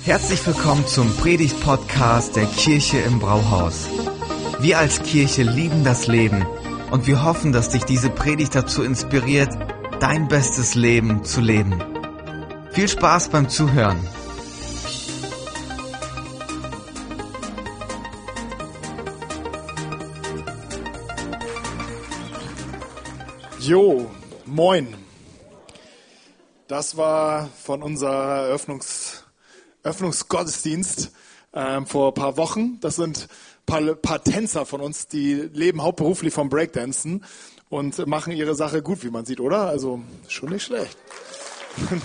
Herzlich willkommen zum Predigt-Podcast der Kirche im Brauhaus. Wir als Kirche lieben das Leben und wir hoffen, dass dich diese Predigt dazu inspiriert, dein bestes Leben zu leben. Viel Spaß beim Zuhören. Jo, moin. Das war von unserer Eröffnungs, Eröffnungsgottesdienst ähm, vor ein paar Wochen. Das sind ein paar, paar Tänzer von uns, die leben hauptberuflich vom Breakdancen und machen ihre Sache gut, wie man sieht, oder? Also schon nicht schlecht.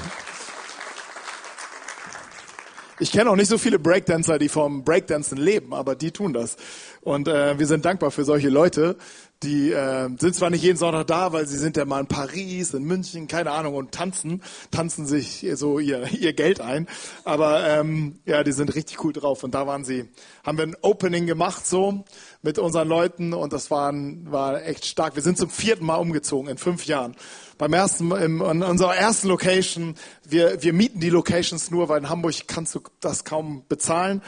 Ich kenne auch nicht so viele Breakdancer, die vom Breakdancen leben, aber die tun das. Und äh, wir sind dankbar für solche Leute, die äh, sind zwar nicht jeden Sonntag da, weil sie sind ja mal in Paris, in München, keine Ahnung, und tanzen, tanzen sich so ihr, ihr Geld ein. Aber ähm, ja, die sind richtig cool drauf. Und da waren sie, haben wir ein Opening gemacht so mit unseren Leuten und das war, war echt stark. Wir sind zum vierten Mal umgezogen in fünf Jahren. Beim ersten, im, in unserer ersten Location, wir, wir mieten die Locations nur, weil in Hamburg kannst du das kaum bezahlen.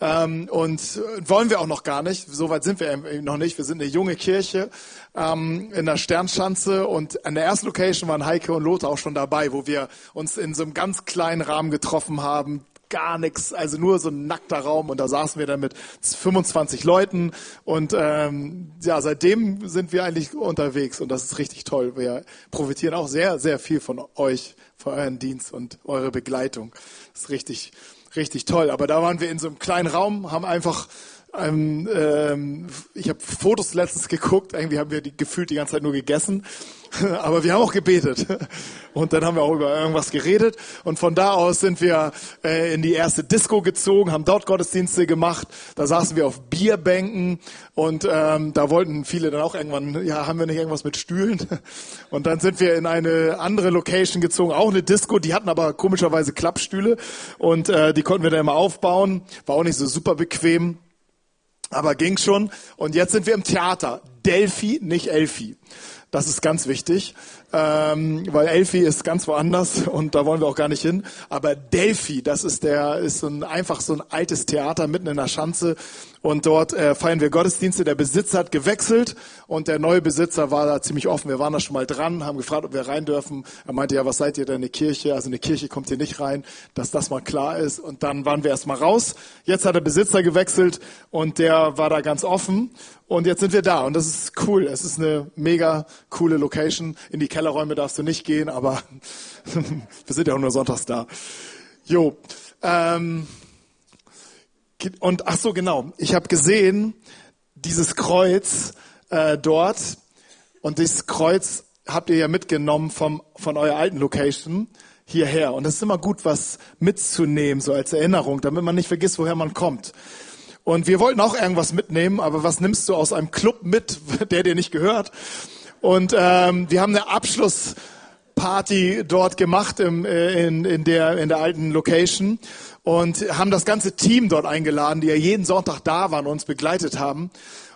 Ähm, und wollen wir auch noch gar nicht. Soweit sind wir noch nicht. Wir sind eine junge Kirche ähm, in der Sternschanze und an der ersten Location waren Heike und Lothar auch schon dabei, wo wir uns in so einem ganz kleinen Rahmen getroffen haben gar nichts, also nur so ein nackter Raum und da saßen wir dann mit 25 Leuten und ähm, ja, seitdem sind wir eigentlich unterwegs und das ist richtig toll. Wir profitieren auch sehr, sehr viel von euch, von euren Dienst und eure Begleitung. Das ist richtig, richtig toll. Aber da waren wir in so einem kleinen Raum, haben einfach ähm, ähm, ich habe Fotos letztens geguckt, irgendwie haben wir die, gefühlt die ganze Zeit nur gegessen, aber wir haben auch gebetet. Und dann haben wir auch über irgendwas geredet. Und von da aus sind wir äh, in die erste Disco gezogen, haben dort Gottesdienste gemacht, da saßen wir auf Bierbänken und ähm, da wollten viele dann auch irgendwann, ja, haben wir nicht irgendwas mit Stühlen? Und dann sind wir in eine andere Location gezogen, auch eine Disco, die hatten aber komischerweise Klappstühle. Und äh, die konnten wir dann immer aufbauen, war auch nicht so super bequem aber ging schon. Und jetzt sind wir im Theater. Delphi, nicht Elfi. Das ist ganz wichtig, ähm, weil Elfi ist ganz woanders und da wollen wir auch gar nicht hin. Aber Delphi, das ist der, ist so ein, einfach so ein altes Theater mitten in der Schanze und dort äh, feiern wir Gottesdienste. Der Besitzer hat gewechselt und der neue Besitzer war da ziemlich offen. Wir waren da schon mal dran, haben gefragt, ob wir rein dürfen. Er meinte, ja, was seid ihr denn, eine Kirche? Also eine Kirche kommt hier nicht rein, dass das mal klar ist. Und dann waren wir erst mal raus. Jetzt hat der Besitzer gewechselt und der war da ganz offen. Und jetzt sind wir da und das ist cool. Es ist eine mega coole Location. In die Kellerräume darfst du nicht gehen, aber wir sind ja auch nur sonntags da. Jo. Ähm, und ach so, genau. Ich habe gesehen, dieses Kreuz äh, dort und dieses Kreuz habt ihr ja mitgenommen vom, von eurer alten Location hierher. Und es ist immer gut, was mitzunehmen, so als Erinnerung, damit man nicht vergisst, woher man kommt. Und wir wollten auch irgendwas mitnehmen, aber was nimmst du aus einem Club mit, der dir nicht gehört? Und ähm, wir haben eine Abschlussparty dort gemacht im, äh, in, in, der, in der alten Location und haben das ganze Team dort eingeladen, die ja jeden Sonntag da waren und uns begleitet haben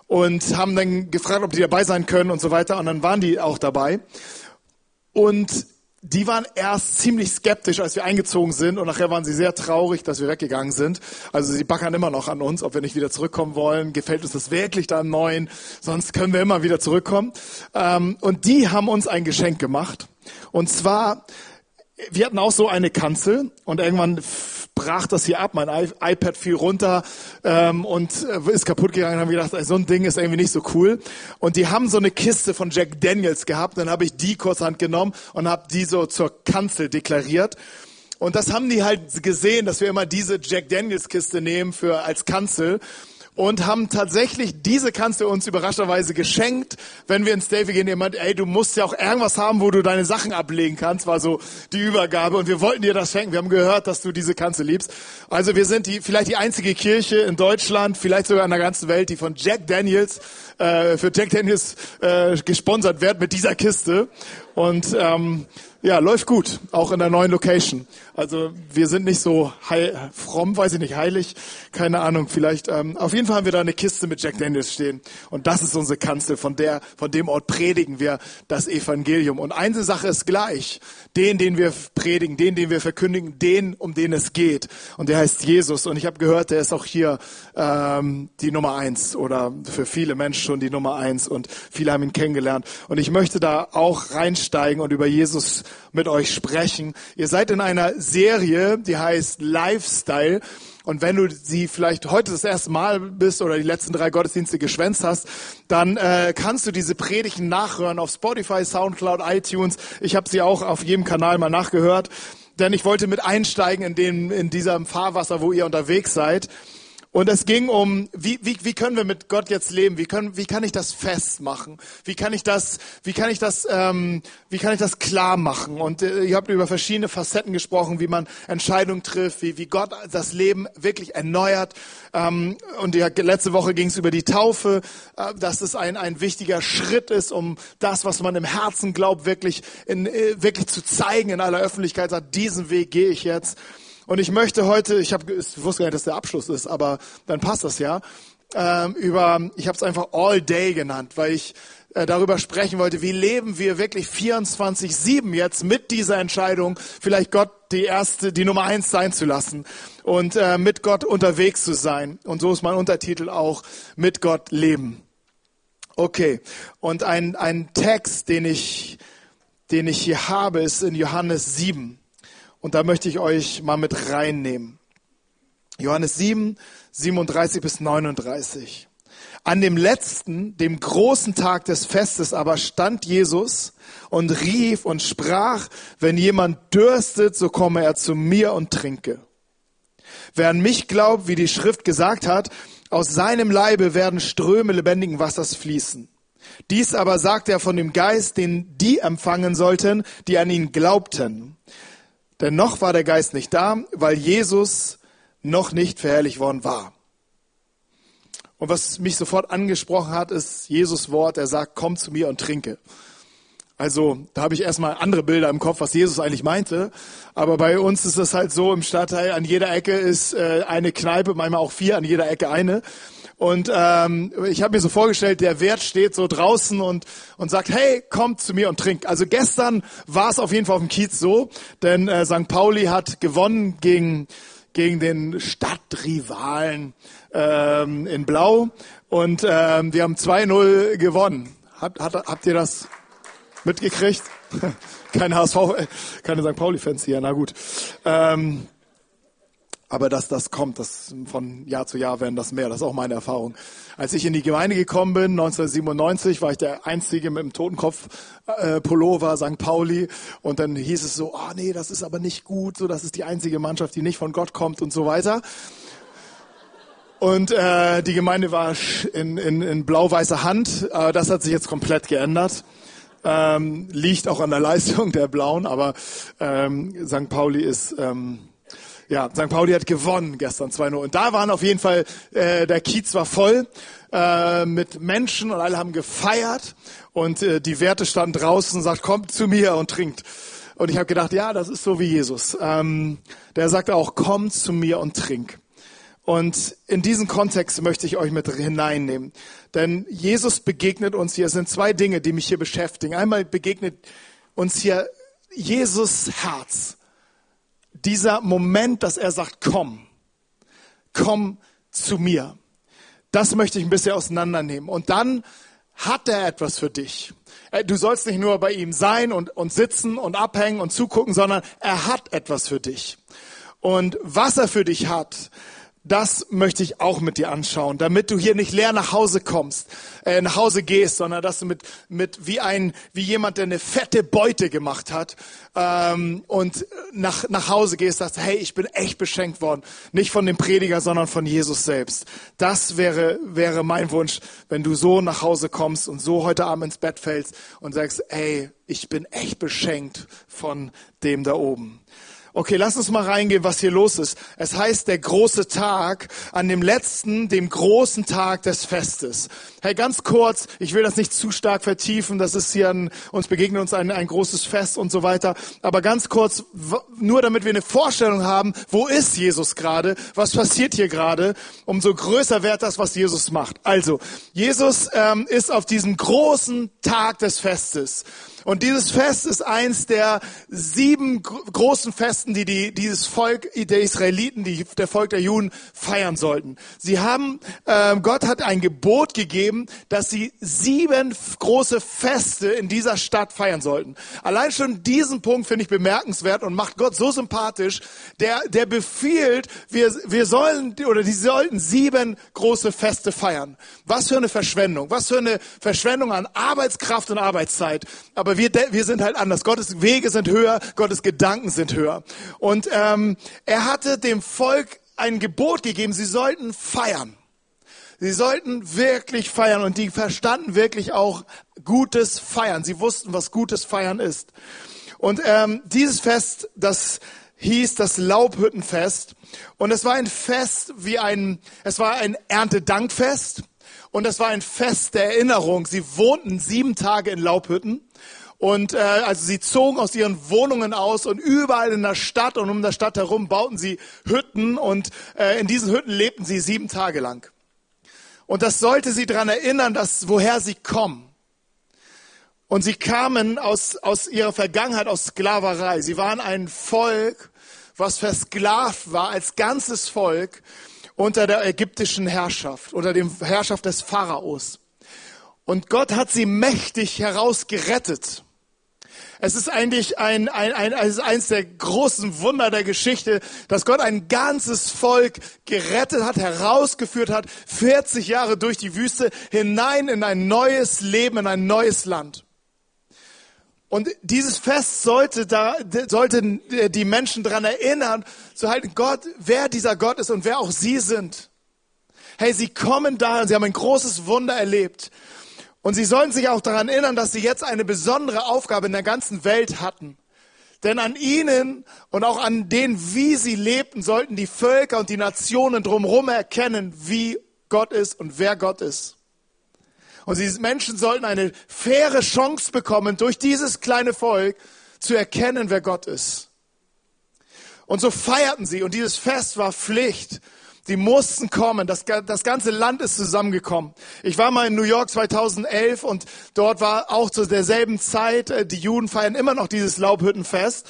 und haben dann gefragt, ob die dabei sein können und so weiter und dann waren die auch dabei und die waren erst ziemlich skeptisch, als wir eingezogen sind und nachher waren sie sehr traurig, dass wir weggegangen sind. Also sie backern immer noch an uns, ob wir nicht wieder zurückkommen wollen. Gefällt uns das wirklich da im Neuen? Sonst können wir immer wieder zurückkommen. Ähm, und die haben uns ein Geschenk gemacht. Und zwar, wir hatten auch so eine Kanzel und irgendwann brach das hier ab. Mein iPad fiel runter ähm, und äh, ist kaputt gegangen. Haben gedacht, so ein Ding ist irgendwie nicht so cool. Und die haben so eine Kiste von Jack Daniels gehabt. Dann habe ich die kurzhand genommen und habe die so zur Kanzel deklariert. Und das haben die halt gesehen, dass wir immer diese Jack Daniels Kiste nehmen für als Kanzel und haben tatsächlich diese du uns überraschenderweise geschenkt, wenn wir ins Davy gehen, jemand, ey, du musst ja auch irgendwas haben, wo du deine Sachen ablegen kannst, war so die Übergabe und wir wollten dir das schenken. Wir haben gehört, dass du diese Kanzel liebst. Also wir sind die, vielleicht die einzige Kirche in Deutschland, vielleicht sogar in der ganzen Welt, die von Jack Daniels, äh, für Jack Daniels äh, gesponsert wird mit dieser Kiste und ähm, Ja, läuft gut, auch in der neuen Location. Also wir sind nicht so heil, fromm, weiß ich nicht, heilig, keine Ahnung, vielleicht. Ähm, auf jeden Fall haben wir da eine Kiste mit Jack Daniels stehen und das ist unsere Kanzel. Von der, von dem Ort predigen wir das Evangelium. Und eine Sache ist gleich: den, den wir predigen, den, den wir verkündigen, den, um den es geht. Und der heißt Jesus. Und ich habe gehört, der ist auch hier ähm, die Nummer eins oder für viele Menschen schon die Nummer eins. Und viele haben ihn kennengelernt. Und ich möchte da auch reinsteigen und über Jesus mit euch sprechen. Ihr seid in einer Serie, die heißt Lifestyle. Und wenn du sie vielleicht heute das erste Mal bist oder die letzten drei Gottesdienste geschwänzt hast, dann äh, kannst du diese Predigten nachhören auf Spotify, Soundcloud, iTunes. Ich habe sie auch auf jedem Kanal mal nachgehört, denn ich wollte mit einsteigen in, dem, in diesem Fahrwasser, wo ihr unterwegs seid. Und es ging um, wie, wie, wie können wir mit Gott jetzt leben? Wie, können, wie kann ich das festmachen? Wie kann ich das, wie kann ich das, ähm, wie kann ich das klar machen? Und äh, ihr habt über verschiedene Facetten gesprochen, wie man Entscheidungen trifft, wie, wie Gott das Leben wirklich erneuert. Ähm, und die, letzte Woche ging es über die Taufe, äh, dass es ein, ein wichtiger Schritt ist, um das, was man im Herzen glaubt, wirklich, in, äh, wirklich zu zeigen in aller Öffentlichkeit. Sagt, diesen Weg gehe ich jetzt. Und ich möchte heute, ich, hab, ich wusste gar nicht, dass der Abschluss ist, aber dann passt das ja, ähm, über, ich habe es einfach All Day genannt, weil ich äh, darüber sprechen wollte, wie leben wir wirklich 24-7 jetzt mit dieser Entscheidung, vielleicht Gott die erste, die Nummer eins sein zu lassen und äh, mit Gott unterwegs zu sein. Und so ist mein Untertitel auch, mit Gott leben. Okay, und ein, ein Text, den ich, den ich hier habe, ist in Johannes 7. Und da möchte ich euch mal mit reinnehmen. Johannes 7, 37 bis 39. An dem letzten, dem großen Tag des Festes aber stand Jesus und rief und sprach, wenn jemand dürstet, so komme er zu mir und trinke. Wer an mich glaubt, wie die Schrift gesagt hat, aus seinem Leibe werden Ströme lebendigen Wassers fließen. Dies aber sagt er von dem Geist, den die empfangen sollten, die an ihn glaubten. Denn noch war der Geist nicht da, weil Jesus noch nicht verherrlicht worden war. Und was mich sofort angesprochen hat, ist Jesus Wort. Er sagt, komm zu mir und trinke. Also da habe ich erstmal andere Bilder im Kopf, was Jesus eigentlich meinte. Aber bei uns ist es halt so, im Stadtteil an jeder Ecke ist äh, eine Kneipe, manchmal auch vier, an jeder Ecke eine. Und ähm, ich habe mir so vorgestellt, der Wert steht so draußen und, und sagt, hey, kommt zu mir und trink. Also gestern war es auf jeden Fall auf dem Kiez so, denn äh, St. Pauli hat gewonnen gegen, gegen den Stadtrivalen ähm, in Blau und ähm, wir haben 2-0 gewonnen. Habt, hat, habt ihr das mitgekriegt? keine HSV, keine St. Pauli-Fans hier, na gut. Ähm, aber dass das kommt, das von Jahr zu Jahr werden das mehr. Das ist auch meine Erfahrung. Als ich in die Gemeinde gekommen bin, 1997, war ich der Einzige mit dem Totenkopf äh, Pullover St. Pauli. Und dann hieß es so, oh nee, das ist aber nicht gut, so das ist die einzige Mannschaft, die nicht von Gott kommt und so weiter. Und äh, die Gemeinde war in, in, in blau-weißer Hand. Äh, das hat sich jetzt komplett geändert. Ähm, liegt auch an der Leistung der Blauen, aber ähm, St. Pauli ist ähm, ja, St. Pauli hat gewonnen gestern 2-0. Und da waren auf jeden Fall, äh, der Kiez war voll äh, mit Menschen und alle haben gefeiert. Und äh, die Werte standen draußen und sagt, kommt zu mir und trinkt. Und ich habe gedacht, ja, das ist so wie Jesus. Ähm, der sagt auch, komm zu mir und trink. Und in diesen Kontext möchte ich euch mit hineinnehmen. Denn Jesus begegnet uns hier. Es sind zwei Dinge, die mich hier beschäftigen. Einmal begegnet uns hier Jesus Herz dieser Moment, dass er sagt, komm, komm zu mir. Das möchte ich ein bisschen auseinandernehmen. Und dann hat er etwas für dich. Äh, du sollst nicht nur bei ihm sein und, und sitzen und abhängen und zugucken, sondern er hat etwas für dich. Und was er für dich hat, das möchte ich auch mit dir anschauen, damit du hier nicht leer nach Hause kommst, äh, nach Hause gehst, sondern dass du mit, mit wie ein, wie jemand, der eine fette Beute gemacht hat ähm, und nach, nach Hause gehst, sagst, hey, ich bin echt beschenkt worden, nicht von dem Prediger, sondern von Jesus selbst. Das wäre wäre mein Wunsch, wenn du so nach Hause kommst und so heute Abend ins Bett fällst und sagst, hey, ich bin echt beschenkt von dem da oben. Okay, lass uns mal reingehen, was hier los ist. Es heißt der große Tag an dem letzten, dem großen Tag des Festes. Hey, ganz kurz, ich will das nicht zu stark vertiefen, das ist hier ein, uns begegnet uns ein, ein großes Fest und so weiter. Aber ganz kurz, nur damit wir eine Vorstellung haben, wo ist Jesus gerade, was passiert hier gerade, umso größer wird das, was Jesus macht. Also, Jesus ähm, ist auf diesem großen Tag des Festes. Und dieses Fest ist eins der sieben großen Festen, die, die dieses Volk der Israeliten, die, der Volk der Juden feiern sollten. Sie haben, äh, Gott hat ein Gebot gegeben, dass sie sieben große Feste in dieser Stadt feiern sollten. Allein schon diesen Punkt finde ich bemerkenswert und macht Gott so sympathisch. Der, der befiehlt, wir, wir sollen oder die sollten sieben große Feste feiern. Was für eine Verschwendung, was für eine Verschwendung an Arbeitskraft und Arbeitszeit. Aber wir, wir sind halt anders. Gottes Wege sind höher, Gottes Gedanken sind höher. Und ähm, er hatte dem Volk ein Gebot gegeben, sie sollten feiern. Sie sollten wirklich feiern und die verstanden wirklich auch gutes Feiern. Sie wussten, was gutes Feiern ist. Und ähm, dieses Fest, das hieß das Laubhüttenfest. Und es war ein Fest wie ein, es war ein Erntedankfest. Und es war ein Fest der Erinnerung. Sie wohnten sieben Tage in Laubhütten. Und äh, also sie zogen aus ihren Wohnungen aus und überall in der Stadt und um der Stadt herum bauten sie Hütten und äh, in diesen Hütten lebten sie sieben Tage lang. Und das sollte sie daran erinnern, dass woher sie kommen. Und sie kamen aus, aus ihrer Vergangenheit, aus Sklaverei. Sie waren ein Volk, was versklavt war als ganzes Volk unter der ägyptischen Herrschaft, unter dem Herrschaft des Pharaos. Und Gott hat sie mächtig herausgerettet. Es ist eigentlich ein, ein, ein, es ist eines der großen Wunder der Geschichte, dass Gott ein ganzes Volk gerettet hat, herausgeführt hat, 40 Jahre durch die Wüste hinein in ein neues Leben, in ein neues Land. Und dieses Fest sollte da, sollten die Menschen daran erinnern, zu halten, Gott, wer dieser Gott ist und wer auch sie sind. Hey, sie kommen da und sie haben ein großes Wunder erlebt. Und sie sollen sich auch daran erinnern, dass sie jetzt eine besondere Aufgabe in der ganzen Welt hatten. Denn an ihnen und auch an denen, wie sie lebten, sollten die Völker und die Nationen drumherum erkennen, wie Gott ist und wer Gott ist. Und diese Menschen sollten eine faire Chance bekommen, durch dieses kleine Volk zu erkennen, wer Gott ist. Und so feierten sie und dieses Fest war Pflicht. Sie mussten kommen. Das, das ganze Land ist zusammengekommen. Ich war mal in New York 2011 und dort war auch zu derselben Zeit, äh, die Juden feiern immer noch dieses Laubhüttenfest.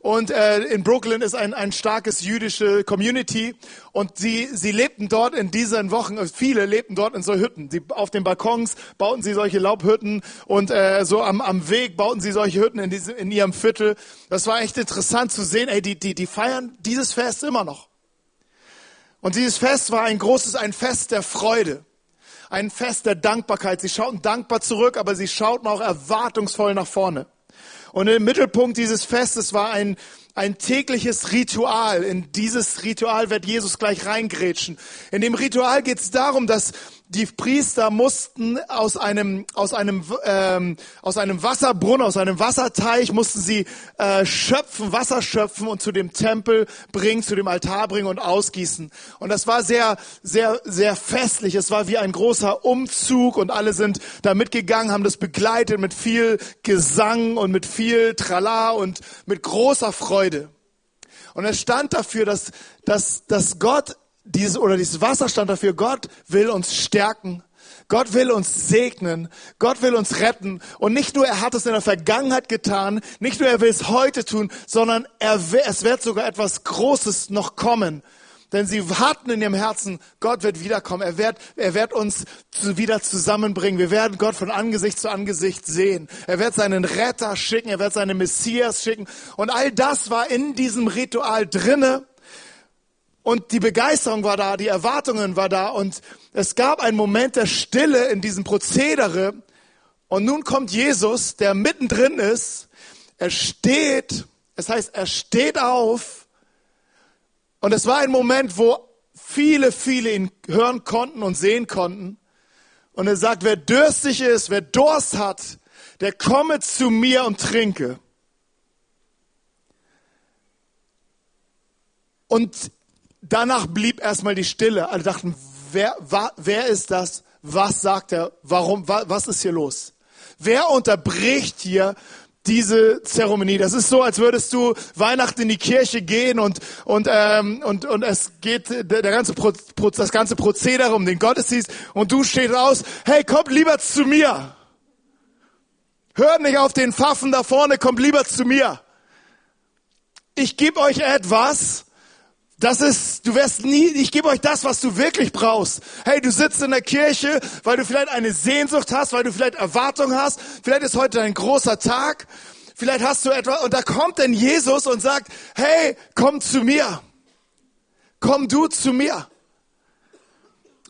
Und äh, in Brooklyn ist ein, ein starkes jüdische Community und sie, sie lebten dort in diesen Wochen, äh, viele lebten dort in so Hütten. Sie, auf den Balkons bauten sie solche Laubhütten und äh, so am, am Weg bauten sie solche Hütten in, diesem, in ihrem Viertel. Das war echt interessant zu sehen, ey, die, die, die feiern dieses Fest immer noch. Und dieses Fest war ein großes, ein Fest der Freude, ein Fest der Dankbarkeit. Sie schauten dankbar zurück, aber sie schauten auch erwartungsvoll nach vorne. Und im Mittelpunkt dieses Festes war ein, ein tägliches Ritual. In dieses Ritual wird Jesus gleich reingrätschen. In dem Ritual geht es darum, dass die Priester mussten aus einem aus einem ähm, aus einem Wasserbrunnen, aus einem Wasserteich mussten sie äh, schöpfen, Wasser schöpfen und zu dem Tempel bringen, zu dem Altar bringen und ausgießen. Und das war sehr sehr sehr festlich. Es war wie ein großer Umzug und alle sind da mitgegangen, haben das begleitet mit viel Gesang und mit viel Trala und mit großer Freude. Und es stand dafür, dass dass dass Gott dieses, oder dieses Wasser stand dafür, Gott will uns stärken. Gott will uns segnen. Gott will uns retten. Und nicht nur er hat es in der Vergangenheit getan, nicht nur er will es heute tun, sondern er, es wird sogar etwas Großes noch kommen. Denn sie hatten in ihrem Herzen, Gott wird wiederkommen. Er wird, er wird uns wieder zusammenbringen. Wir werden Gott von Angesicht zu Angesicht sehen. Er wird seinen Retter schicken. Er wird seinen Messias schicken. Und all das war in diesem Ritual drinne. Und die Begeisterung war da, die Erwartungen war da und es gab einen Moment der Stille in diesem Prozedere. Und nun kommt Jesus, der mittendrin ist. Er steht, es heißt, er steht auf. Und es war ein Moment, wo viele, viele ihn hören konnten und sehen konnten. Und er sagt, wer dürstig ist, wer Durst hat, der komme zu mir und trinke. Und danach blieb erstmal die Stille. Alle dachten, wer, wa, wer ist das? Was sagt er? Warum? Wa, was ist hier los? Wer unterbricht hier diese Zeremonie. Das ist so, als würdest du Weihnachten in die Kirche gehen und und ähm, und und es geht der, der ganze Pro, das ganze Prozedere um den Gottesdienst und du stehst aus. Hey, kommt lieber zu mir. Hört nicht auf den Pfaffen da vorne, kommt lieber zu mir. Ich gebe euch etwas, das ist, du wirst nie, ich gebe euch das, was du wirklich brauchst. Hey, du sitzt in der Kirche, weil du vielleicht eine Sehnsucht hast, weil du vielleicht Erwartung hast. Vielleicht ist heute ein großer Tag. Vielleicht hast du etwas, und da kommt denn Jesus und sagt, hey, komm zu mir. Komm du zu mir.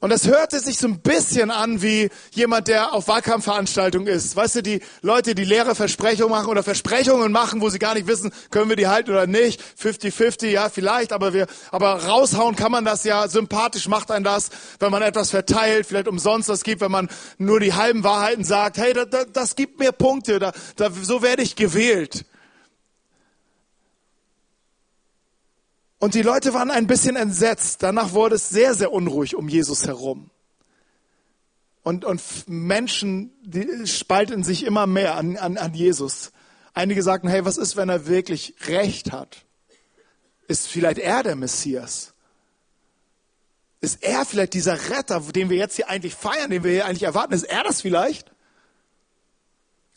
Und das hörte sich so ein bisschen an wie jemand, der auf Wahlkampfveranstaltungen ist. Weißt du, die Leute, die leere Versprechungen machen oder Versprechungen machen, wo sie gar nicht wissen, können wir die halten oder nicht. 50-50, ja, vielleicht, aber wir, aber raushauen kann man das ja. Sympathisch macht ein das, wenn man etwas verteilt, vielleicht umsonst was gibt, wenn man nur die halben Wahrheiten sagt. Hey, das, das, das gibt mir Punkte, da, da, so werde ich gewählt. Und die Leute waren ein bisschen entsetzt. Danach wurde es sehr, sehr unruhig um Jesus herum. Und, und Menschen die spalten sich immer mehr an, an, an Jesus. Einige sagten, hey, was ist, wenn er wirklich Recht hat? Ist vielleicht er der Messias? Ist er vielleicht dieser Retter, den wir jetzt hier eigentlich feiern, den wir hier eigentlich erwarten? Ist er das vielleicht?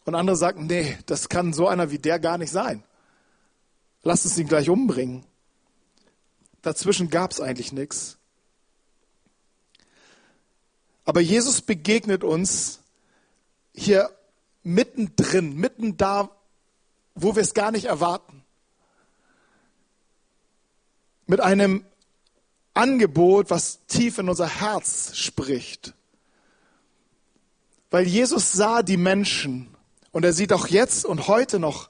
Und andere sagten, nee, das kann so einer wie der gar nicht sein. Lass uns ihn gleich umbringen. Dazwischen gab es eigentlich nichts. Aber Jesus begegnet uns hier mittendrin, mitten da, wo wir es gar nicht erwarten. Mit einem Angebot, was tief in unser Herz spricht. Weil Jesus sah die Menschen und er sieht auch jetzt und heute noch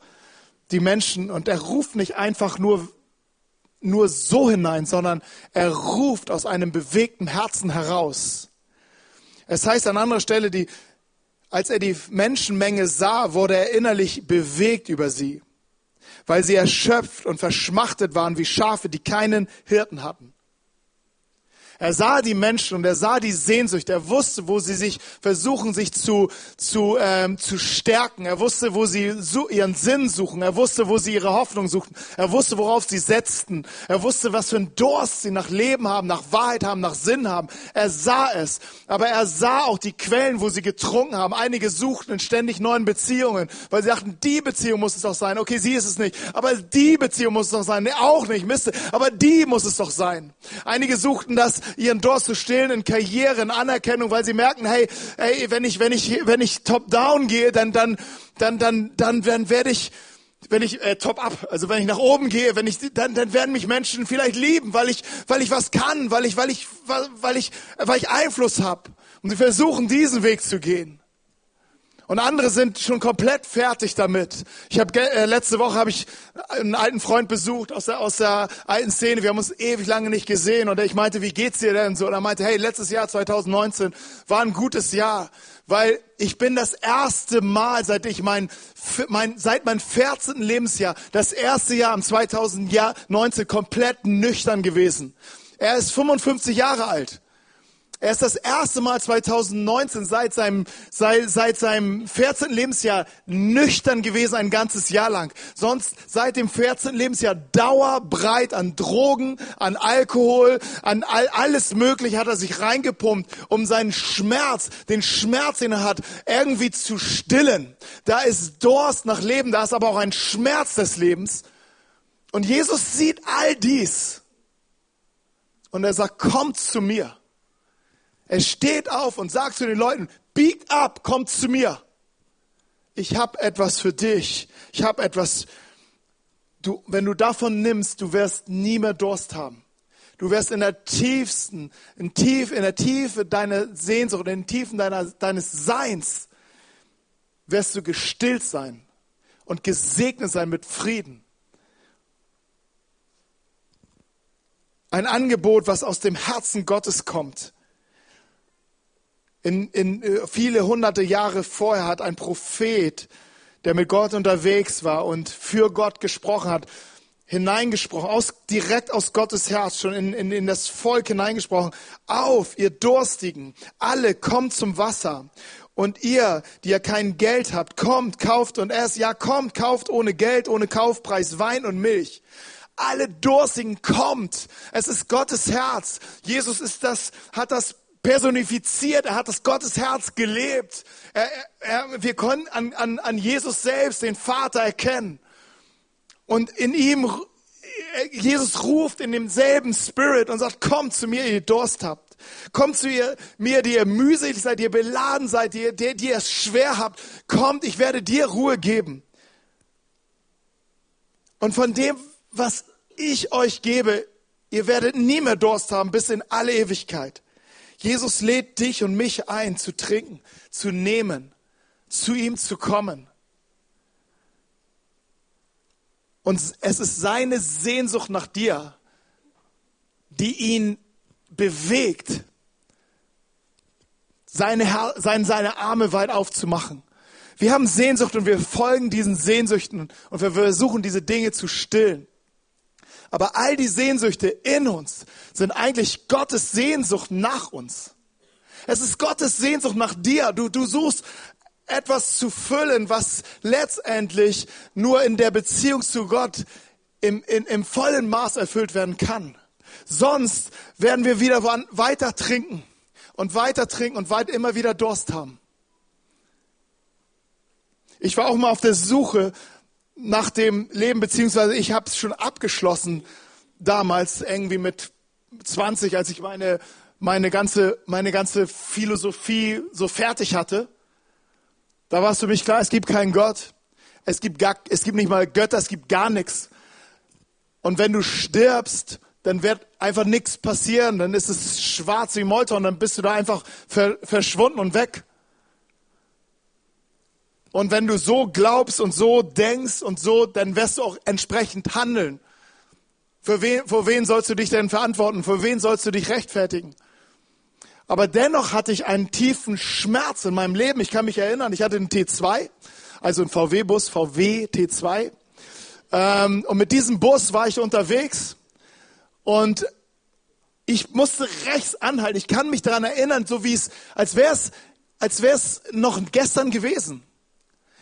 die Menschen und er ruft nicht einfach nur nur so hinein, sondern er ruft aus einem bewegten Herzen heraus. Es heißt an anderer Stelle, die, als er die Menschenmenge sah, wurde er innerlich bewegt über sie, weil sie erschöpft und verschmachtet waren wie Schafe, die keinen Hirten hatten. Er sah die Menschen und er sah die Sehnsucht. Er wusste, wo sie sich versuchen, sich zu, zu, ähm, zu stärken. Er wusste, wo sie ihren Sinn suchen. Er wusste, wo sie ihre Hoffnung suchten. Er wusste, worauf sie setzten. Er wusste, was für ein Durst sie nach Leben haben, nach Wahrheit haben, nach Sinn haben. Er sah es. Aber er sah auch die Quellen, wo sie getrunken haben. Einige suchten in ständig neuen Beziehungen, weil sie dachten, die Beziehung muss es doch sein. Okay, sie ist es nicht. Aber die Beziehung muss es doch sein. Nee, auch nicht. Miste. Aber die muss es doch sein. Einige suchten das ihren Durst zu stillen in Karriere, in Anerkennung, weil sie merken, hey, hey, wenn ich, wenn ich, wenn ich top down gehe, dann, dann, dann, dann, dann, dann werde ich, wenn ich äh, top up, also wenn ich nach oben gehe, wenn ich dann dann werden mich Menschen vielleicht lieben, weil ich weil ich was kann, weil ich weil ich weil ich weil ich Einfluss habe und sie versuchen diesen Weg zu gehen. Und andere sind schon komplett fertig damit. Ich habe äh, letzte Woche habe ich einen alten Freund besucht aus der aus der alten Szene. Wir haben uns ewig lange nicht gesehen und ich meinte, wie geht's dir denn so? Und er meinte, hey, letztes Jahr 2019 war ein gutes Jahr, weil ich bin das erste Mal, seit ich mein, mein seit meinem 14. Lebensjahr, das erste Jahr im 2019 komplett nüchtern gewesen. Er ist 55 Jahre alt. Er ist das erste Mal 2019 seit seinem, seit, seit seinem 14. Lebensjahr nüchtern gewesen, ein ganzes Jahr lang. Sonst seit dem 14. Lebensjahr dauerbreit an Drogen, an Alkohol, an all, alles Mögliche hat er sich reingepumpt, um seinen Schmerz, den Schmerz, den er hat, irgendwie zu stillen. Da ist Durst nach Leben, da ist aber auch ein Schmerz des Lebens. Und Jesus sieht all dies. Und er sagt, kommt zu mir. Er steht auf und sagt zu den Leuten, biegt ab, kommt zu mir. Ich habe etwas für dich. Ich habe etwas. Du, wenn du davon nimmst, du wirst nie mehr Durst haben. Du wirst in der tiefsten, in tief, in der Tiefe deiner Sehnsucht, in den Tiefen deiner, deines Seins, wirst du gestillt sein und gesegnet sein mit Frieden. Ein Angebot, was aus dem Herzen Gottes kommt in, in äh, viele hunderte Jahre vorher hat ein Prophet, der mit Gott unterwegs war und für Gtt gesprochen hat, hineingesprochen, aus, direkt aus Gottes Herz, schon in, in, in das Volk hineingesprochen. Auf, ihr Durstigen, alle kommt zum Wasser. Und ihr, die ja kein Geld habt, kommt, kauft und esst. Ja, kommt, kauft ohne Geld, ohne Kaufpreis Wein und Milch. Alle Durstigen, kommt. Es ist Gottes Herz. Jesus ist das, hat das personifiziert, er hat das Gottes Herz gelebt. Er, er, wir können an, an, an Jesus selbst den Vater erkennen. Und in ihm, Jesus ruft in demselben Spirit und sagt, kommt zu mir, ihr Durst habt. Kommt zu ihr, mir, die ihr mühselig seid, die ihr beladen seid, die, die, die ihr es schwer habt. Kommt, ich werde dir Ruhe geben. Und von dem, was ich euch gebe, ihr werdet nie mehr Durst haben bis in alle Ewigkeit. Jesus lädt dich und mich ein, zu trinken, zu nehmen, zu ihm zu kommen. Und es ist seine Sehnsucht nach dir, die ihn bewegt, seine, seine, seine Arme weit aufzumachen. Wir haben Sehnsucht und wir folgen diesen Sehnsüchten und wir versuchen diese Dinge zu stillen. Aber all die Sehnsüchte in uns sind eigentlich Gottes Sehnsucht nach uns. Es ist Gottes Sehnsucht nach dir. Du, du suchst etwas zu füllen, was letztendlich nur in der Beziehung zu Gott im, in, im vollen Maß erfüllt werden kann. Sonst werden wir wieder weiter trinken und weiter trinken und weit immer wieder Durst haben. Ich war auch mal auf der Suche nach dem Leben, beziehungsweise ich habe es schon abgeschlossen damals, irgendwie mit 20, als ich meine, meine, ganze, meine ganze Philosophie so fertig hatte. Da war es für mich klar, es gibt keinen Gott. Es gibt, gar, es gibt nicht mal Götter, es gibt gar nichts. Und wenn du stirbst, dann wird einfach nichts passieren. Dann ist es schwarz wie Molter und dann bist du da einfach ver, verschwunden und weg. Und wenn du so glaubst und so denkst und so, dann wirst du auch entsprechend handeln. Für wen, für wen sollst du dich denn verantworten? Für wen sollst du dich rechtfertigen? Aber dennoch hatte ich einen tiefen Schmerz in meinem Leben. Ich kann mich erinnern, ich hatte einen T2, also einen VW-Bus, VW T2. Ähm, und mit diesem Bus war ich unterwegs und ich musste rechts anhalten. Ich kann mich daran erinnern, so wie es, als wäre es, als wäre es noch gestern gewesen.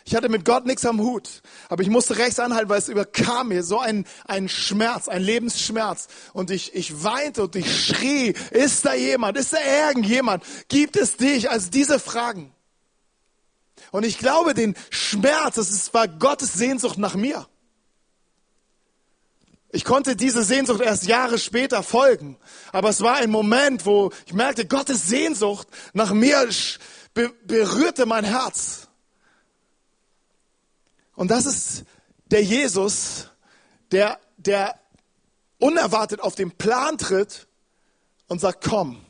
Ich hatte mit Gott nichts am Hut, aber ich musste rechts anhalten, weil es überkam mir so ein, ein Schmerz, ein Lebensschmerz. Und ich, ich weinte und ich schrie, ist da jemand, ist da irgendjemand, gibt es dich? Also diese Fragen. Und ich glaube, den Schmerz, das war Gottes Sehnsucht nach mir. Ich konnte diese Sehnsucht erst Jahre später folgen. Aber es war ein Moment, wo ich merkte, Gottes Sehnsucht nach mir berührte mein Herz. Und das ist der Jesus, der, der unerwartet auf den Plan tritt und sagt, komm,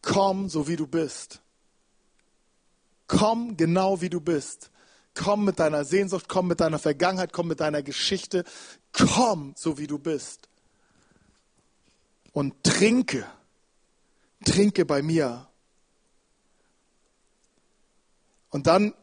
komm so wie du bist. Komm genau wie du bist. Komm mit deiner Sehnsucht, komm mit deiner Vergangenheit, komm mit deiner Geschichte. Komm so wie du bist. Und trinke, trinke bei mir. Und dann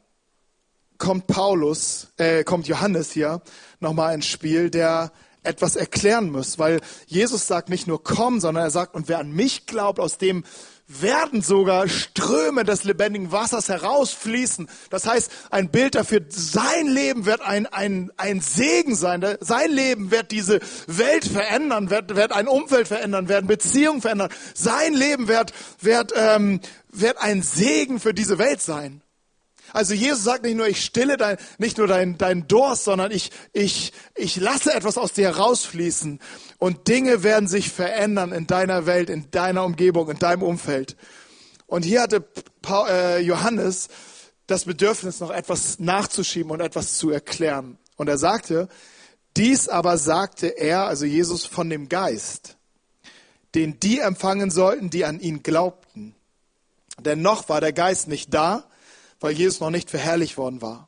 kommt Paulus, äh, kommt Johannes hier nochmal ins Spiel, der etwas erklären muss, weil Jesus sagt nicht nur komm, sondern er sagt, und wer an mich glaubt, aus dem werden sogar Ströme des lebendigen Wassers herausfließen. Das heißt, ein Bild dafür, sein Leben wird ein, ein, ein Segen sein. Sein Leben wird diese Welt verändern, wird, wird ein Umfeld verändern, werden Beziehungen verändern. Sein Leben wird, wird, ähm, wird ein Segen für diese Welt sein. Also Jesus sagt nicht nur, ich stille dein, nicht nur dein, dein Durst, sondern ich, ich, ich lasse etwas aus dir herausfließen und Dinge werden sich verändern in deiner Welt, in deiner Umgebung, in deinem Umfeld. Und hier hatte äh, Johannes das Bedürfnis, noch etwas nachzuschieben und etwas zu erklären. Und er sagte, dies aber sagte er, also Jesus, von dem Geist, den die empfangen sollten, die an ihn glaubten. Denn noch war der Geist nicht da, weil Jesus noch nicht verherrlicht worden war.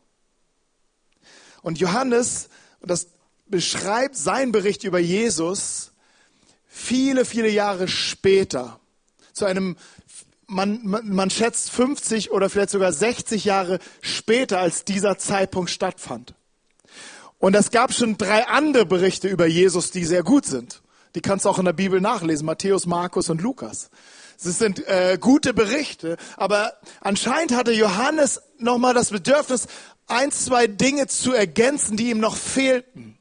Und Johannes, das beschreibt sein Bericht über Jesus viele, viele Jahre später, zu einem, man, man, schätzt 50 oder vielleicht sogar 60 Jahre später, als dieser Zeitpunkt stattfand. Und es gab schon drei andere Berichte über Jesus, die sehr gut sind. Die kannst du auch in der Bibel nachlesen, Matthäus, Markus und Lukas. Es sind äh, gute Berichte, aber anscheinend hatte Johannes nochmal das Bedürfnis, ein, zwei Dinge zu ergänzen, die ihm noch fehlten.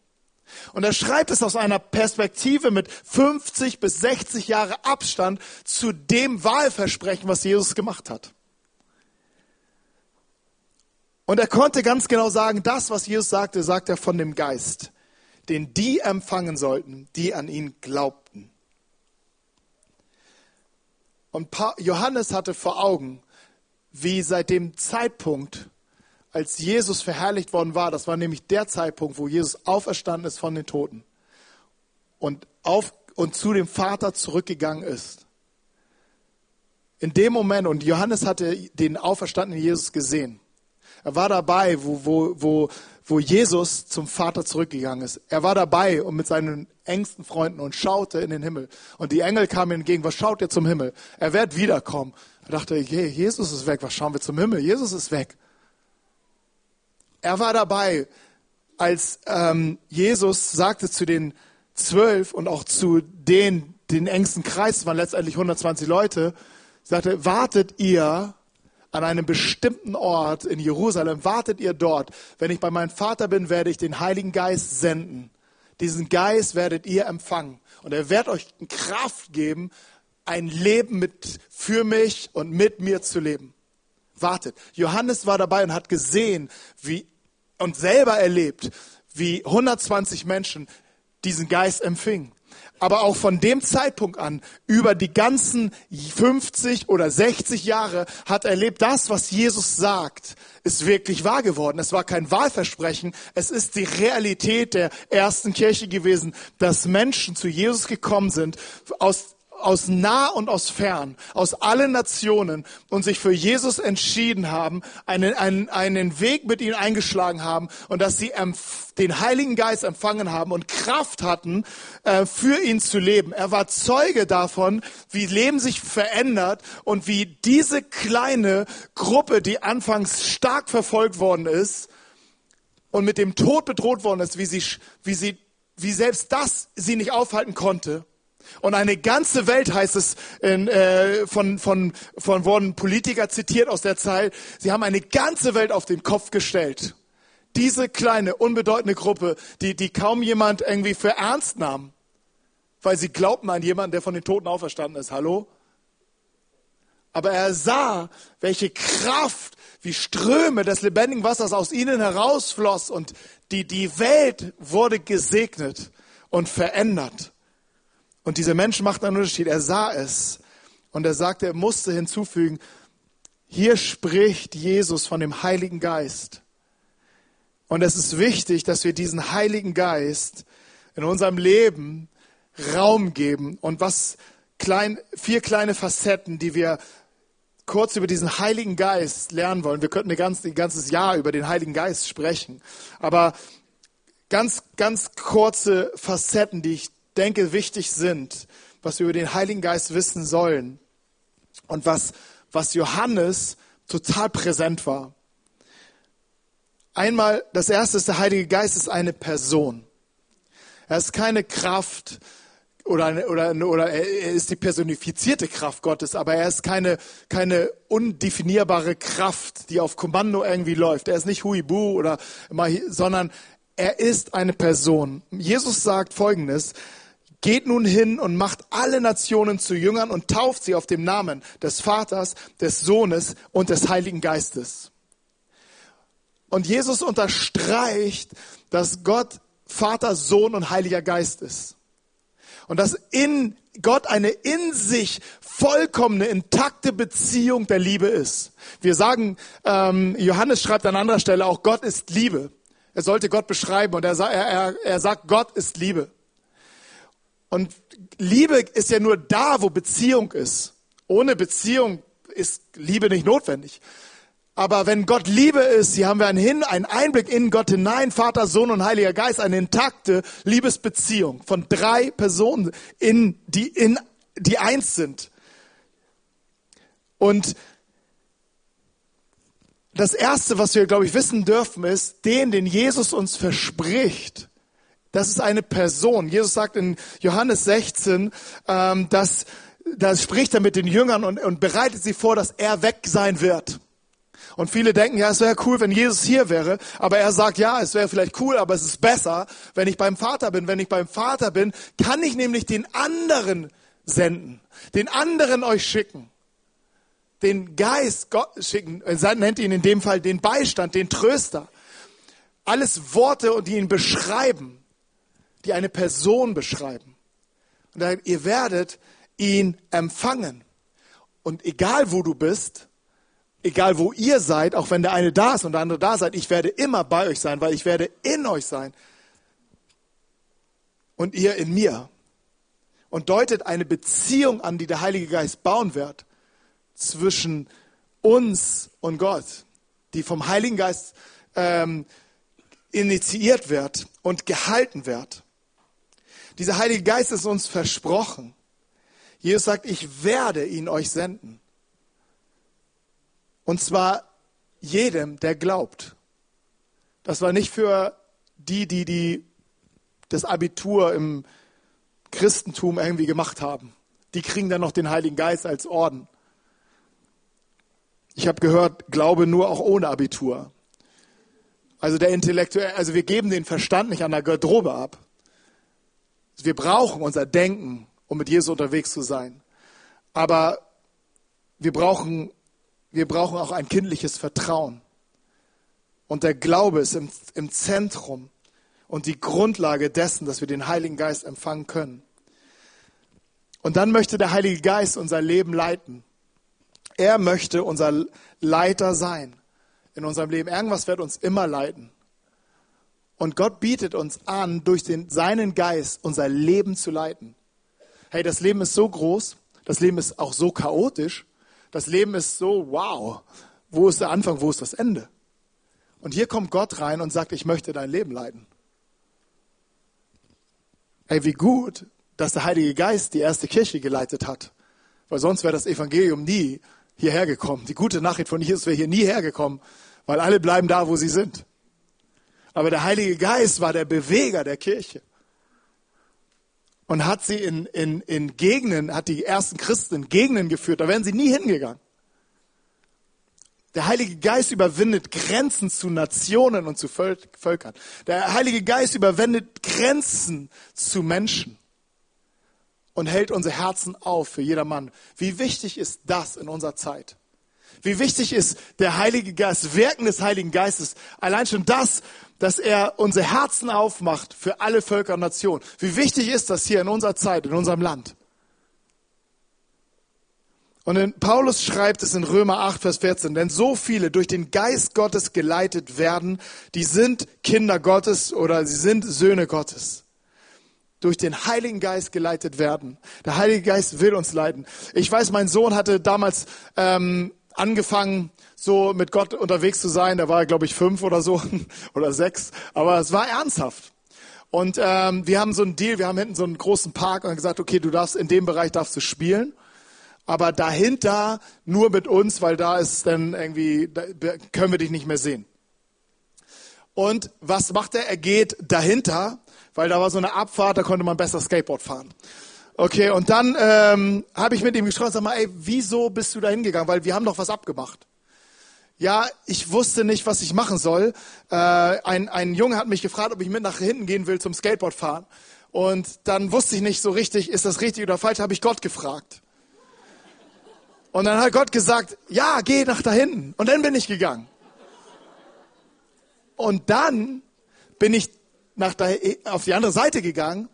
Und er schreibt es aus einer Perspektive mit 50 bis 60 Jahre Abstand zu dem Wahlversprechen, was Jesus gemacht hat. Und er konnte ganz genau sagen, das, was Jesus sagte, sagt er von dem Geist, den die empfangen sollten, die an ihn glaubten. Und Johannes hatte vor Augen, wie seit dem Zeitpunkt, als Jesus verherrlicht worden war, das war nämlich der Zeitpunkt, wo Jesus auferstanden ist von den Toten und, auf, und zu dem Vater zurückgegangen ist. In dem Moment, und Johannes hatte den auferstandenen Jesus gesehen. Er war dabei, wo, wo, wo, wo Jesus zum Vater zurückgegangen ist. Er war dabei und mit seinen engsten Freunden und schaute in den Himmel. Und die Engel kamen ihm entgegen. Was schaut ihr zum Himmel? Er wird wiederkommen. Er dachte, hey, Jesus ist weg. Was schauen wir zum Himmel? Jesus ist weg. Er war dabei, als ähm, Jesus sagte zu den zwölf und auch zu den, den engsten Kreis, es waren letztendlich 120 Leute, sagte, wartet ihr an einem bestimmten Ort in Jerusalem, wartet ihr dort. Wenn ich bei meinem Vater bin, werde ich den Heiligen Geist senden. Diesen Geist werdet ihr empfangen. Und er wird euch Kraft geben, ein Leben mit, für mich und mit mir zu leben. Wartet. Johannes war dabei und hat gesehen, wie, und selber erlebt, wie 120 Menschen diesen Geist empfingen aber auch von dem Zeitpunkt an über die ganzen 50 oder 60 Jahre hat erlebt, das, was Jesus sagt, ist wirklich wahr geworden. Es war kein Wahlversprechen, es ist die Realität der ersten Kirche gewesen, dass Menschen zu Jesus gekommen sind aus aus nah und aus fern, aus allen Nationen und sich für Jesus entschieden haben, einen, einen, einen Weg mit ihm eingeschlagen haben und dass sie den Heiligen Geist empfangen haben und Kraft hatten, äh, für ihn zu leben. Er war Zeuge davon, wie Leben sich verändert und wie diese kleine Gruppe, die anfangs stark verfolgt worden ist und mit dem Tod bedroht worden ist, wie sie, wie sie, wie selbst das sie nicht aufhalten konnte und eine ganze Welt heißt es in, äh, von, von, von wurden Politiker zitiert aus der Zeit. Sie haben eine ganze Welt auf den Kopf gestellt. Diese kleine, unbedeutende Gruppe, die, die kaum jemand irgendwie für ernst nahm, weil sie glaubten an jemanden, der von den Toten auferstanden ist. Hallo? Aber er sah, welche Kraft, wie Ströme des lebendigen Wassers aus ihnen herausfloss und die, die Welt wurde gesegnet und verändert. Und dieser Mensch macht einen Unterschied. Er sah es. Und er sagte, er musste hinzufügen, hier spricht Jesus von dem Heiligen Geist. Und es ist wichtig, dass wir diesen Heiligen Geist in unserem Leben Raum geben. Und was klein, vier kleine Facetten, die wir kurz über diesen Heiligen Geist lernen wollen. Wir könnten ein ganzes Jahr über den Heiligen Geist sprechen. Aber ganz, ganz kurze Facetten, die ich denke, wichtig sind, was wir über den Heiligen Geist wissen sollen und was, was Johannes total präsent war. Einmal, das erste ist, der Heilige Geist ist eine Person. Er ist keine Kraft oder, oder, oder er ist die personifizierte Kraft Gottes, aber er ist keine, keine undefinierbare Kraft, die auf Kommando irgendwie läuft. Er ist nicht Huibu oder, sondern er ist eine Person. Jesus sagt Folgendes, Geht nun hin und macht alle Nationen zu Jüngern und tauft sie auf dem Namen des Vaters, des Sohnes und des Heiligen Geistes. Und Jesus unterstreicht, dass Gott Vater, Sohn und Heiliger Geist ist. Und dass in Gott eine in sich vollkommene, intakte Beziehung der Liebe ist. Wir sagen, ähm, Johannes schreibt an anderer Stelle auch, Gott ist Liebe. Er sollte Gott beschreiben und er, er, er sagt, Gott ist Liebe. Und Liebe ist ja nur da, wo Beziehung ist. Ohne Beziehung ist Liebe nicht notwendig. Aber wenn Gott Liebe ist, hier haben wir einen, Hin, einen Einblick in Gott hinein, Vater, Sohn und Heiliger Geist, eine intakte Liebesbeziehung von drei Personen, in, die, in, die eins sind. Und das Erste, was wir, glaube ich, wissen dürfen, ist, den, den Jesus uns verspricht, das ist eine Person. Jesus sagt in Johannes 16, ähm, dass da spricht er mit den Jüngern und, und bereitet sie vor, dass er weg sein wird. Und viele denken, ja, es wäre cool, wenn Jesus hier wäre. Aber er sagt, ja, es wäre vielleicht cool, aber es ist besser, wenn ich beim Vater bin. Wenn ich beim Vater bin, kann ich nämlich den anderen senden, den anderen euch schicken, den Geist Gott schicken. Er nennt ihn in dem Fall den Beistand, den Tröster. Alles Worte, die ihn beschreiben die eine Person beschreiben. Und dann, ihr werdet ihn empfangen. Und egal wo du bist, egal wo ihr seid, auch wenn der eine da ist und der andere da seid, ich werde immer bei euch sein, weil ich werde in euch sein. Und ihr in mir. Und deutet eine Beziehung an, die der Heilige Geist bauen wird zwischen uns und Gott, die vom Heiligen Geist ähm, initiiert wird und gehalten wird. Dieser Heilige Geist ist uns versprochen. Jesus sagt, ich werde ihn euch senden. Und zwar jedem, der glaubt. Das war nicht für die, die, die das Abitur im Christentum irgendwie gemacht haben. Die kriegen dann noch den Heiligen Geist als Orden. Ich habe gehört, Glaube nur auch ohne Abitur. Also der Intellektuelle, also wir geben den Verstand nicht an der Garderobe ab. Wir brauchen unser Denken, um mit Jesus unterwegs zu sein. Aber wir brauchen, wir brauchen auch ein kindliches Vertrauen. Und der Glaube ist im, im Zentrum und die Grundlage dessen, dass wir den Heiligen Geist empfangen können. Und dann möchte der Heilige Geist unser Leben leiten. Er möchte unser Leiter sein in unserem Leben. Irgendwas wird uns immer leiten. Und Gott bietet uns an, durch den, seinen Geist unser Leben zu leiten. Hey, das Leben ist so groß, das Leben ist auch so chaotisch, das Leben ist so, wow, wo ist der Anfang, wo ist das Ende? Und hier kommt Gott rein und sagt, ich möchte dein Leben leiten. Hey, wie gut, dass der Heilige Geist die erste Kirche geleitet hat. Weil sonst wäre das Evangelium nie hierher gekommen. Die gute Nachricht von Jesus wäre hier nie hergekommen, weil alle bleiben da, wo sie sind. Aber der Heilige Geist war der Beweger der Kirche. Und hat sie in, in, in Gegenden, hat die ersten Christen in Gegenden geführt. Da wären sie nie hingegangen. Der Heilige Geist überwindet Grenzen zu Nationen und zu Völkern. Der Heilige Geist überwindet Grenzen zu Menschen und hält unsere Herzen auf für jedermann. Wie wichtig ist das in unserer Zeit? Wie wichtig ist der Heilige Geist, Wirken des Heiligen Geistes? Allein schon das dass er unsere Herzen aufmacht für alle Völker und Nationen. Wie wichtig ist das hier in unserer Zeit, in unserem Land? Und in Paulus schreibt es in Römer 8, Vers 14, denn so viele durch den Geist Gottes geleitet werden, die sind Kinder Gottes oder sie sind Söhne Gottes. Durch den Heiligen Geist geleitet werden. Der Heilige Geist will uns leiten. Ich weiß, mein Sohn hatte damals ähm, angefangen, so mit Gott unterwegs zu sein. Da war er, glaube ich, fünf oder so oder sechs. Aber es war ernsthaft. Und ähm, wir haben so einen Deal, wir haben hinten so einen großen Park und gesagt, okay, du darfst in dem Bereich darfst du spielen. Aber dahinter nur mit uns, weil da ist dann irgendwie, da können wir dich nicht mehr sehen. Und was macht er? Er geht dahinter, weil da war so eine Abfahrt, da konnte man besser Skateboard fahren. Okay, und dann ähm, habe ich mit ihm gesprochen, sag mal, ey, wieso bist du da hingegangen? Weil wir haben doch was abgemacht ja, ich wusste nicht, was ich machen soll. Äh, ein, ein Junge hat mich gefragt, ob ich mit nach hinten gehen will zum Skateboard fahren. Und dann wusste ich nicht so richtig, ist das richtig oder falsch, habe ich Gott gefragt. Und dann hat Gott gesagt, ja, geh nach da hinten. Und dann bin ich gegangen. Und dann bin ich nach da, auf die andere Seite gegangen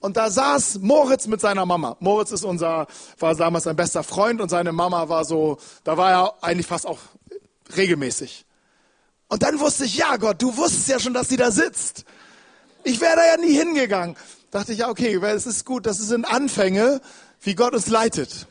und da saß Moritz mit seiner Mama. Moritz ist unser, war damals sein bester Freund und seine Mama war so, da war er eigentlich fast auch regelmäßig. Und dann wusste ich, ja Gott, du wusstest ja schon, dass sie da sitzt. Ich wäre da ja nie hingegangen. Dachte ich, ja okay, es ist gut, das sind Anfänge, wie Gott uns leitet.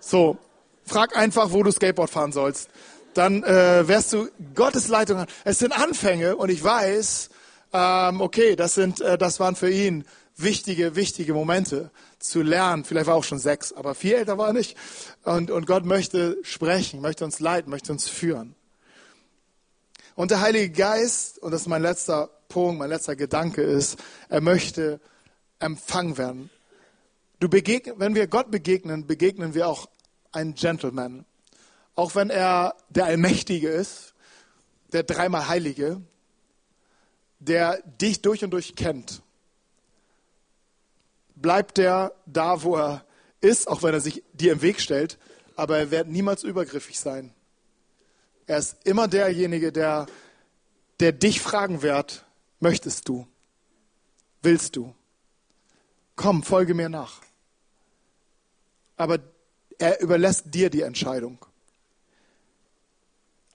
So, frag einfach, wo du Skateboard fahren sollst. Dann äh, wirst du Gottes Leitung. Es sind Anfänge und ich weiß, ähm, okay, das sind, äh, das waren für ihn wichtige, wichtige Momente zu lernen. Vielleicht war auch schon sechs, aber viel älter war er nicht. Und, und Gott möchte sprechen, möchte uns leiten, möchte uns führen. Und der Heilige Geist, und das ist mein letzter Punkt, mein letzter Gedanke ist, er möchte empfangen werden. Du begegn, wenn wir Gott begegnen, begegnen wir auch einen Gentleman. Auch wenn er der Allmächtige ist, der dreimal Heilige, der dich durch und durch kennt, bleibt er da, wo er ist, auch wenn er sich dir im Weg stellt, aber er wird niemals übergriffig sein. Er ist immer derjenige, der, der dich fragen wird, möchtest du? Willst du? Komm, folge mir nach. Aber er überlässt dir die Entscheidung.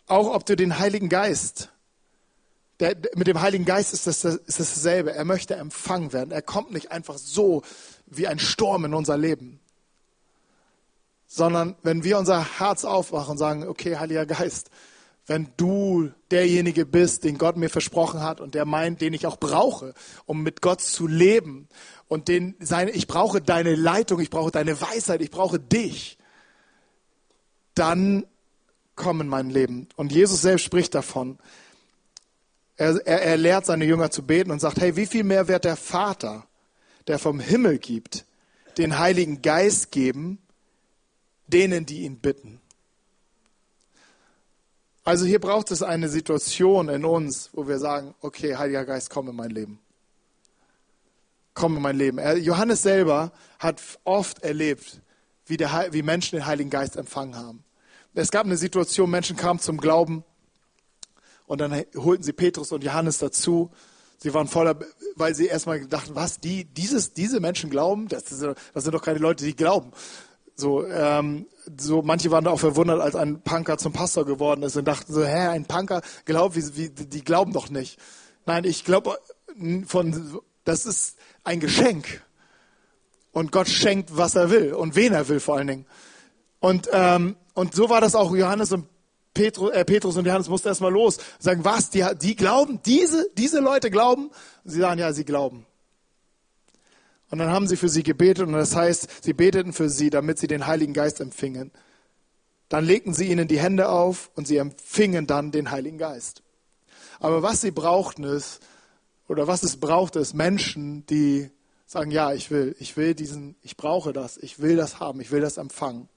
Auch ob du den Heiligen Geist, der, mit dem Heiligen Geist ist das, das dasselbe. Er möchte empfangen werden. Er kommt nicht einfach so wie ein Sturm in unser Leben sondern wenn wir unser Herz aufmachen und sagen, okay, Heiliger Geist, wenn du derjenige bist, den Gott mir versprochen hat und der meint, den ich auch brauche, um mit Gott zu leben und den seine, ich brauche deine Leitung, ich brauche deine Weisheit, ich brauche dich, dann komm in mein Leben. Und Jesus selbst spricht davon. Er, er, er lehrt seine Jünger zu beten und sagt, hey, wie viel mehr wird der Vater, der vom Himmel gibt, den Heiligen Geist geben, denen, die ihn bitten. Also hier braucht es eine Situation in uns, wo wir sagen, okay, Heiliger Geist, komm in mein Leben. Komm in mein Leben. Johannes selber hat oft erlebt, wie, der, wie Menschen den Heiligen Geist empfangen haben. Es gab eine Situation, Menschen kamen zum Glauben und dann holten sie Petrus und Johannes dazu. Sie waren voller, weil sie erstmal dachten, was, die, dieses, diese Menschen glauben? Das, das sind doch keine Leute, die glauben. So, ähm, so manche waren da auch verwundert, als ein Punker zum Pastor geworden ist und dachten so, hä, ein Punker glaubt, wie, wie, die glauben doch nicht. Nein, ich glaube, von, das ist ein Geschenk. Und Gott schenkt, was er will und wen er will vor allen Dingen. Und, ähm, und so war das auch Johannes und Petrus, äh, Petrus und Johannes mussten erstmal los. Sagen, was, die, die glauben, diese, diese Leute glauben? Sie sagen, ja, sie glauben. Und dann haben sie für sie gebetet und das heißt, sie beteten für sie, damit sie den Heiligen Geist empfingen. Dann legten sie ihnen die Hände auf und sie empfingen dann den Heiligen Geist. Aber was sie brauchten ist, oder was es braucht, ist Menschen, die sagen, ja, ich will, ich will diesen, ich brauche das, ich will das haben, ich will das empfangen.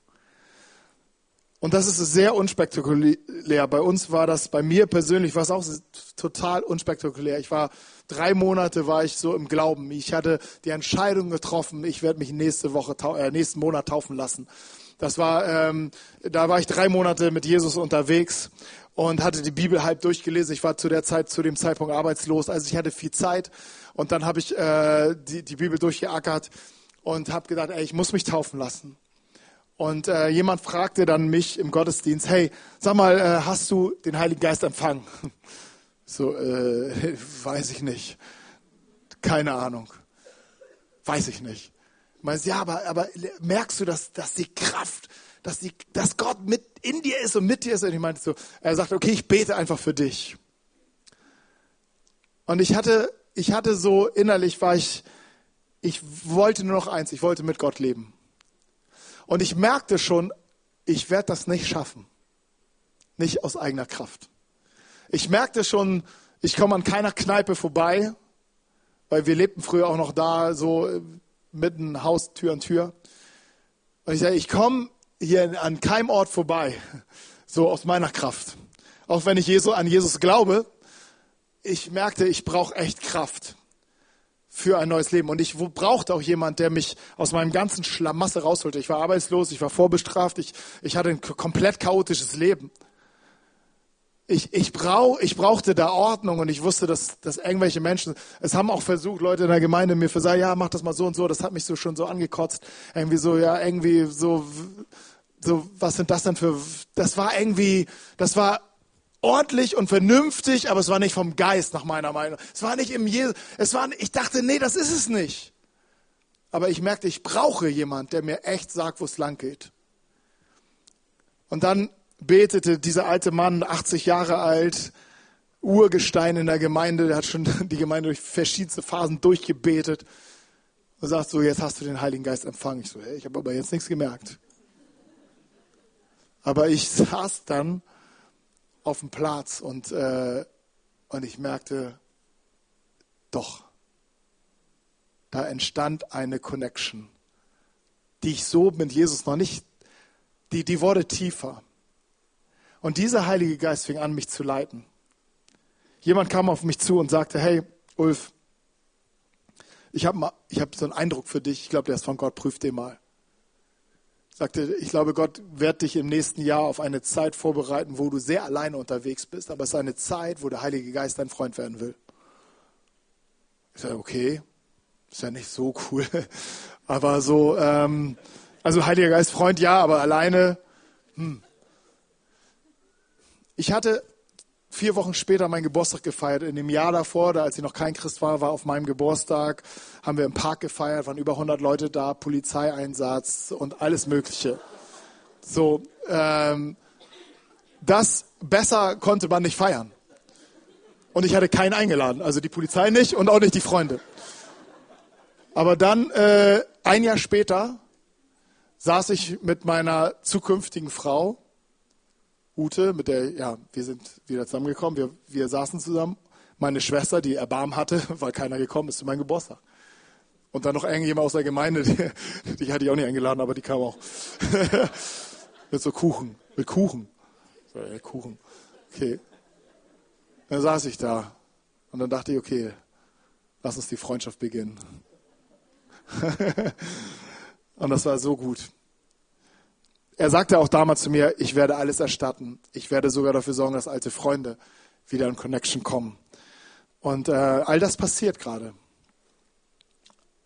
Und das ist sehr unspektakulär. Bei uns war das, bei mir persönlich war es auch total unspektakulär. Ich war drei Monate war ich so im Glauben. Ich hatte die Entscheidung getroffen, ich werde mich nächste Woche, äh, nächsten Monat taufen lassen. Das war, ähm, da war ich drei Monate mit Jesus unterwegs und hatte die Bibel halb durchgelesen. Ich war zu der Zeit, zu dem Zeitpunkt arbeitslos, also ich hatte viel Zeit. Und dann habe ich äh, die, die Bibel durchgeackert und habe gedacht, ey, ich muss mich taufen lassen. Und äh, jemand fragte dann mich im Gottesdienst, hey, sag mal, äh, hast du den Heiligen Geist empfangen? So, äh, weiß ich nicht. Keine Ahnung. Weiß ich nicht. Meinst, ja, aber, aber merkst du, dass, dass die Kraft, dass, die, dass Gott mit in dir ist und mit dir ist? Und ich meinte so, er sagt, okay, ich bete einfach für dich. Und ich hatte, ich hatte so innerlich war ich, ich wollte nur noch eins, ich wollte mit Gott leben. Und ich merkte schon, ich werde das nicht schaffen. Nicht aus eigener Kraft. Ich merkte schon, ich komme an keiner Kneipe vorbei, weil wir lebten früher auch noch da, so äh, mitten Haus, Tür an Tür. Und ich sage, ich komme hier an keinem Ort vorbei, so aus meiner Kraft. Auch wenn ich an Jesus glaube, ich merkte, ich brauche echt Kraft für ein neues Leben. Und ich brauchte auch jemand, der mich aus meinem ganzen Schlamasse rausholte. Ich war arbeitslos, ich war vorbestraft, ich, ich hatte ein komplett chaotisches Leben. Ich, ich, brauch, ich brauchte da Ordnung und ich wusste, dass, dass irgendwelche Menschen, es haben auch versucht, Leute in der Gemeinde mir für sagen, ja, mach das mal so und so, das hat mich so schon so angekotzt. Irgendwie so, ja, irgendwie so, so, was sind das denn für, das war irgendwie, das war ordentlich und vernünftig, aber es war nicht vom Geist, nach meiner Meinung. Es war nicht im Jesus. Es war, ich dachte, nee, das ist es nicht. Aber ich merkte, ich brauche jemand, der mir echt sagt, wo es lang geht. Und dann betete dieser alte Mann, 80 Jahre alt, Urgestein in der Gemeinde, der hat schon die Gemeinde durch verschiedenste Phasen durchgebetet und sagt so, jetzt hast du den Heiligen Geist empfangen. Ich so, hey, ich habe aber jetzt nichts gemerkt. Aber ich saß dann auf dem Platz und, äh, und ich merkte, doch, da entstand eine Connection, die ich so mit Jesus noch nicht, die, die wurde tiefer. Und dieser Heilige Geist fing an, mich zu leiten. Jemand kam auf mich zu und sagte, hey, Ulf, ich habe hab so einen Eindruck für dich, ich glaube, der ist von Gott, prüf den mal. Sagte, ich glaube, Gott wird dich im nächsten Jahr auf eine Zeit vorbereiten, wo du sehr alleine unterwegs bist, aber es ist eine Zeit, wo der Heilige Geist dein Freund werden will. Ich sage, okay, ist ja nicht so cool. Aber so, ähm, also Heiliger Geist Freund, ja, aber alleine. Hm. Ich hatte vier Wochen später meinen Geburtstag gefeiert. In dem Jahr davor, da als ich noch kein Christ war, war auf meinem Geburtstag, haben wir im Park gefeiert, waren über 100 Leute da, Polizeieinsatz und alles Mögliche. So, ähm, das besser konnte man nicht feiern. Und ich hatte keinen eingeladen, also die Polizei nicht und auch nicht die Freunde. Aber dann, äh, ein Jahr später, saß ich mit meiner zukünftigen Frau Ute, mit der, ja, wir sind wieder zusammengekommen, wir, wir saßen zusammen. Meine Schwester, die Erbarm hatte, weil keiner gekommen ist zu meinem Geburtstag. Und dann noch irgendjemand aus der Gemeinde, die, die hatte ich auch nicht eingeladen, aber die kam auch. mit so Kuchen, mit Kuchen. So, ja, Kuchen. Okay. Dann saß ich da und dann dachte ich, okay, lass uns die Freundschaft beginnen. und das war so gut. Er sagte auch damals zu mir, ich werde alles erstatten. Ich werde sogar dafür sorgen, dass alte Freunde wieder in Connection kommen. Und äh, all das passiert gerade.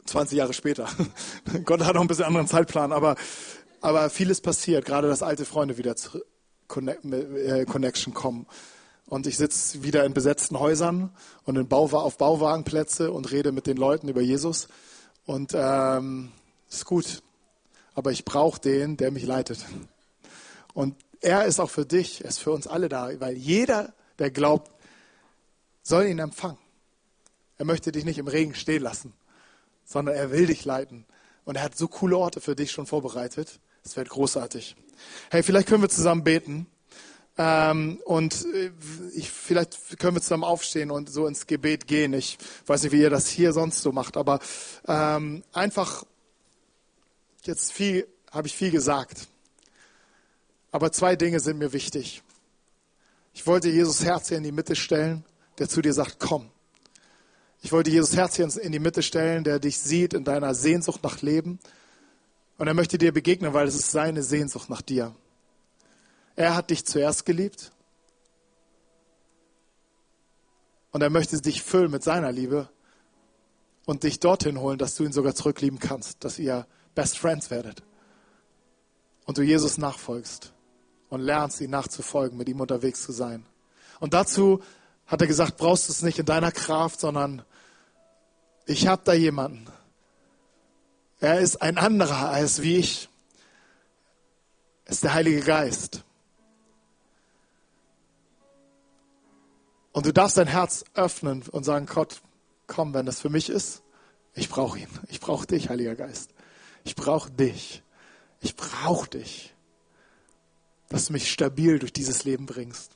20 Jahre später. Gott hat auch ein bisschen anderen Zeitplan, aber, aber vieles passiert, gerade dass alte Freunde wieder zu äh, Connection kommen. Und ich sitze wieder in besetzten Häusern und in Bau, auf Bauwagenplätze und rede mit den Leuten über Jesus. Und ähm, ist gut aber ich brauche den, der mich leitet. Und er ist auch für dich, er ist für uns alle da, weil jeder, der glaubt, soll ihn empfangen. Er möchte dich nicht im Regen stehen lassen, sondern er will dich leiten. Und er hat so coole Orte für dich schon vorbereitet. Es wird großartig. Hey, vielleicht können wir zusammen beten. Ähm, und äh, ich, vielleicht können wir zusammen aufstehen und so ins Gebet gehen. Ich weiß nicht, wie ihr das hier sonst so macht, aber ähm, einfach jetzt viel, habe ich viel gesagt. Aber zwei Dinge sind mir wichtig. Ich wollte Jesus Herz hier in die Mitte stellen, der zu dir sagt, komm. Ich wollte Jesus Herz hier in die Mitte stellen, der dich sieht in deiner Sehnsucht nach Leben. Und er möchte dir begegnen, weil es ist seine Sehnsucht nach dir. Er hat dich zuerst geliebt. Und er möchte dich füllen mit seiner Liebe und dich dorthin holen, dass du ihn sogar zurücklieben kannst, dass ihr Best Friends werdet und du Jesus nachfolgst und lernst, ihn nachzufolgen, mit ihm unterwegs zu sein. Und dazu hat er gesagt, brauchst du es nicht in deiner Kraft, sondern ich habe da jemanden. Er ist ein anderer als wie ich. Er ist der Heilige Geist. Und du darfst dein Herz öffnen und sagen, Gott, komm, wenn das für mich ist. Ich brauche ihn. Ich brauche dich, Heiliger Geist. Ich brauche dich. Ich brauche dich, dass du mich stabil durch dieses Leben bringst.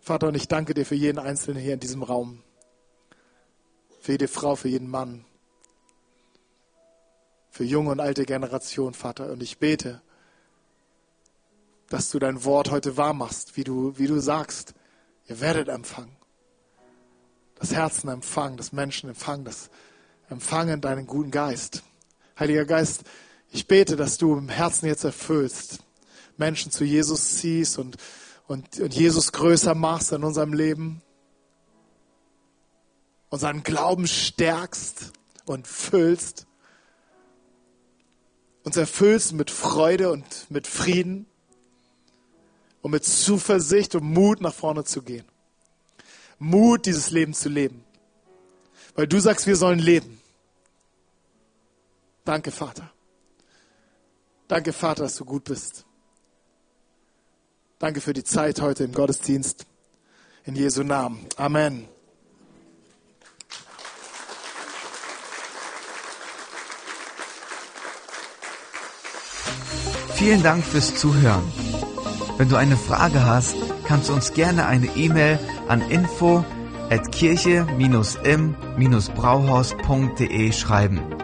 Vater, und ich danke dir für jeden Einzelnen hier in diesem Raum. Für jede Frau, für jeden Mann. Für junge und alte Generation, Vater. Und ich bete, dass du dein Wort heute wahr machst, wie du, wie du sagst. Ihr werdet empfangen. Das Herzen empfangen, das Menschen empfangen, das empfangen deinen guten Geist. Heiliger Geist, ich bete, dass du im Herzen jetzt erfüllst, Menschen zu Jesus ziehst und, und, und Jesus größer machst in unserem Leben, unseren Glauben stärkst und füllst, uns erfüllst mit Freude und mit Frieden und mit Zuversicht und Mut nach vorne zu gehen. Mut, dieses Leben zu leben. Weil du sagst, wir sollen leben. Danke, Vater. Danke, Vater, dass du gut bist. Danke für die Zeit heute im Gottesdienst. In Jesu Namen. Amen. Vielen Dank fürs Zuhören. Wenn du eine Frage hast, kannst du uns gerne eine E-Mail an info at kirche-im-brauhaus.de schreiben.